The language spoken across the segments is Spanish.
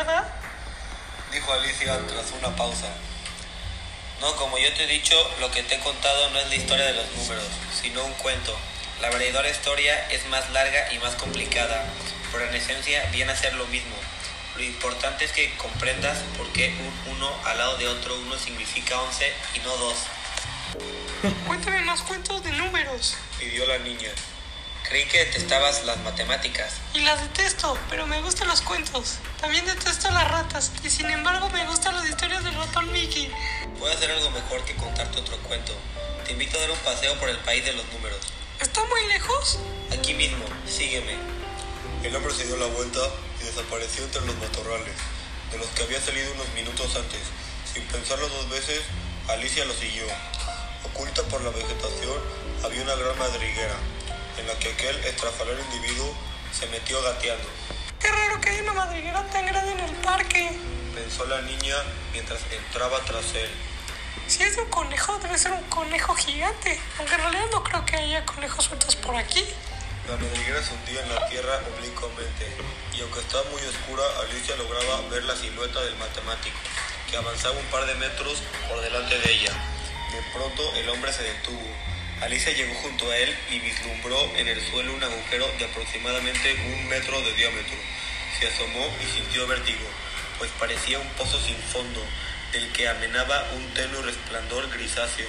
¿verdad? Dijo Alicia tras una pausa. No, como yo te he dicho, lo que te he contado no es la historia de los números, sino un cuento. La verdadera historia es más larga y más complicada, pero en esencia viene a ser lo mismo. Lo importante es que comprendas por qué un uno al lado de otro uno significa 11 y no 2. Cuéntame más cuentos de números. Pidió la niña. Creí que detestabas las matemáticas. Y las detesto, pero me gustan los cuentos. También detesto las ratas, y sin embargo me gustan las historias del ratón Mickey. Puedo hacer algo mejor que contarte otro cuento. Te invito a dar un paseo por el país de los números. ¿Está muy lejos? Aquí mismo, sígueme. El hombre se dio la vuelta y desapareció entre los matorrales, de los que había salido unos minutos antes. Sin pensarlo dos veces, Alicia lo siguió. Oculta por la vegetación había una gran madriguera, en la que aquel estrafalario individuo se metió gateando. Qué raro que haya una madriguera tan grande en el parque. Pensó la niña mientras entraba tras él. Si es de un conejo, debe ser un conejo gigante. Aunque en realidad no creo que haya conejos sueltos por aquí. La madriguera se hundía en la tierra oblicuamente, y aunque estaba muy oscura, Alicia lograba ver la silueta del matemático, que avanzaba un par de metros por delante de ella. De pronto el hombre se detuvo. Alicia llegó junto a él y vislumbró en el suelo un agujero de aproximadamente un metro de diámetro. Se asomó y sintió vértigo, pues parecía un pozo sin fondo, del que amenaba un tenue resplandor grisáceo.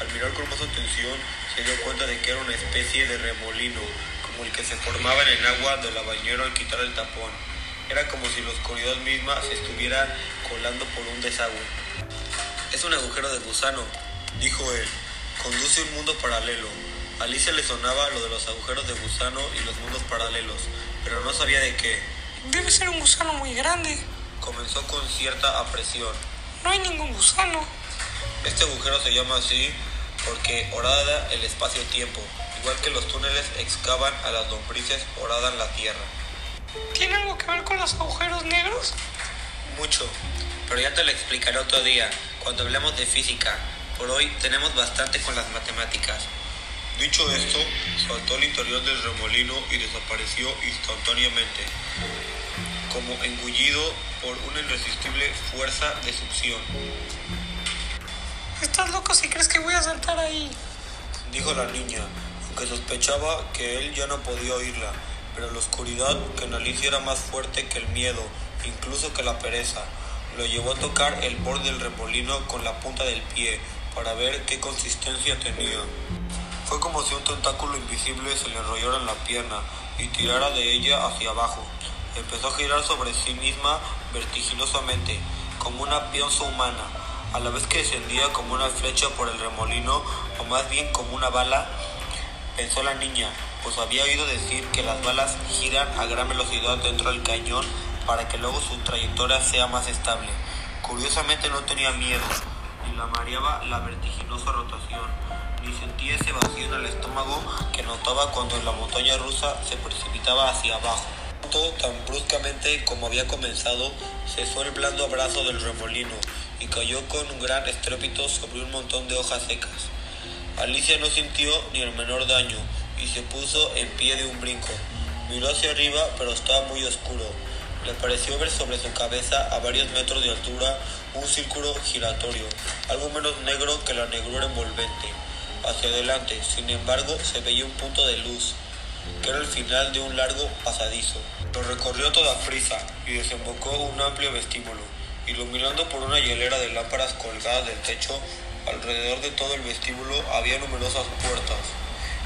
Al mirar con más atención, se dio cuenta de que era una especie de remolino, como el que se formaba en el agua de la bañera al quitar el tapón. Era como si la oscuridad misma se estuviera colando por un desagüe. Es un agujero de gusano, dijo él. Conduce un mundo paralelo. A Alicia le sonaba lo de los agujeros de gusano y los mundos paralelos, pero no sabía de qué. Debe ser un gusano muy grande. Comenzó con cierta apresión. No hay ningún gusano. Este agujero se llama así porque horada el espacio-tiempo, igual que los túneles excavan a las lombrices horadan la tierra. ¿Tiene algo que ver con los agujeros negros? Mucho, pero ya te lo explicaré otro día, cuando hablemos de física. Por hoy tenemos bastante con las matemáticas. Dicho esto, saltó al interior del remolino y desapareció instantáneamente, como engullido por una irresistible fuerza de succión. Estás loco si crees que voy a saltar ahí. Dijo la niña, aunque sospechaba que él ya no podía oírla, pero la oscuridad que en Alicia era más fuerte que el miedo, incluso que la pereza. Lo llevó a tocar el borde del remolino con la punta del pie para ver qué consistencia tenía. Fue como si un tentáculo invisible se le enrollara en la pierna y tirara de ella hacia abajo. Empezó a girar sobre sí misma vertiginosamente, como una piensa humana, a la vez que descendía como una flecha por el remolino, o más bien como una bala, pensó la niña, pues había oído decir que las balas giran a gran velocidad dentro del cañón para que luego su trayectoria sea más estable. Curiosamente no tenía miedo, la mareaba la vertiginosa rotación, ni sentía ese vacío en el estómago que notaba cuando la montaña rusa se precipitaba hacia abajo. Todo tan bruscamente como había comenzado, cesó el blando abrazo del remolino y cayó con un gran estrépito sobre un montón de hojas secas. Alicia no sintió ni el menor daño y se puso en pie de un brinco. Miró hacia arriba, pero estaba muy oscuro. Le pareció ver sobre su cabeza, a varios metros de altura, un círculo giratorio, algo menos negro que la negrura envolvente. Hacia adelante, sin embargo, se veía un punto de luz, que era el final de un largo pasadizo. Lo recorrió toda prisa y desembocó un amplio vestíbulo, iluminando por una hielera de lámparas colgadas del techo. Alrededor de todo el vestíbulo había numerosas puertas,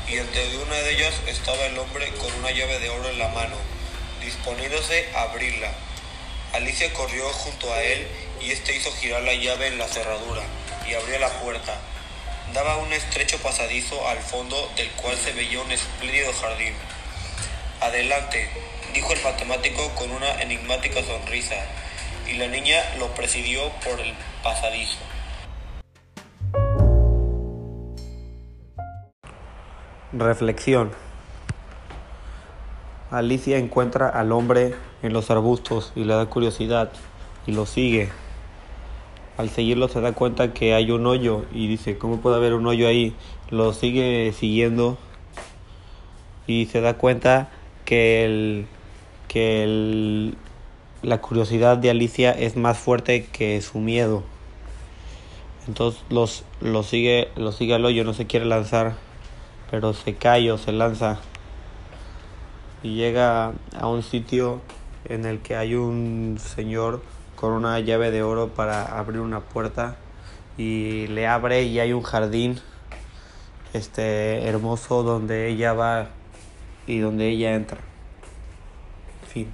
y ante una de ellas estaba el hombre con una llave de oro en la mano, disponiéndose a abrirla. Alicia corrió junto a él y este hizo girar la llave en la cerradura y abrió la puerta. Daba un estrecho pasadizo al fondo del cual se veía un espléndido jardín. Adelante, dijo el matemático con una enigmática sonrisa, y la niña lo presidió por el pasadizo. Reflexión. Alicia encuentra al hombre en los arbustos y le da curiosidad y lo sigue. Al seguirlo se da cuenta que hay un hoyo y dice, ¿cómo puede haber un hoyo ahí? Lo sigue siguiendo y se da cuenta que el, que el la curiosidad de Alicia es más fuerte que su miedo. Entonces los, lo sigue, lo sigue al hoyo, no se quiere lanzar, pero se cae o se lanza. Y llega a un sitio en el que hay un señor con una llave de oro para abrir una puerta y le abre y hay un jardín este hermoso donde ella va y donde ella entra. Fin.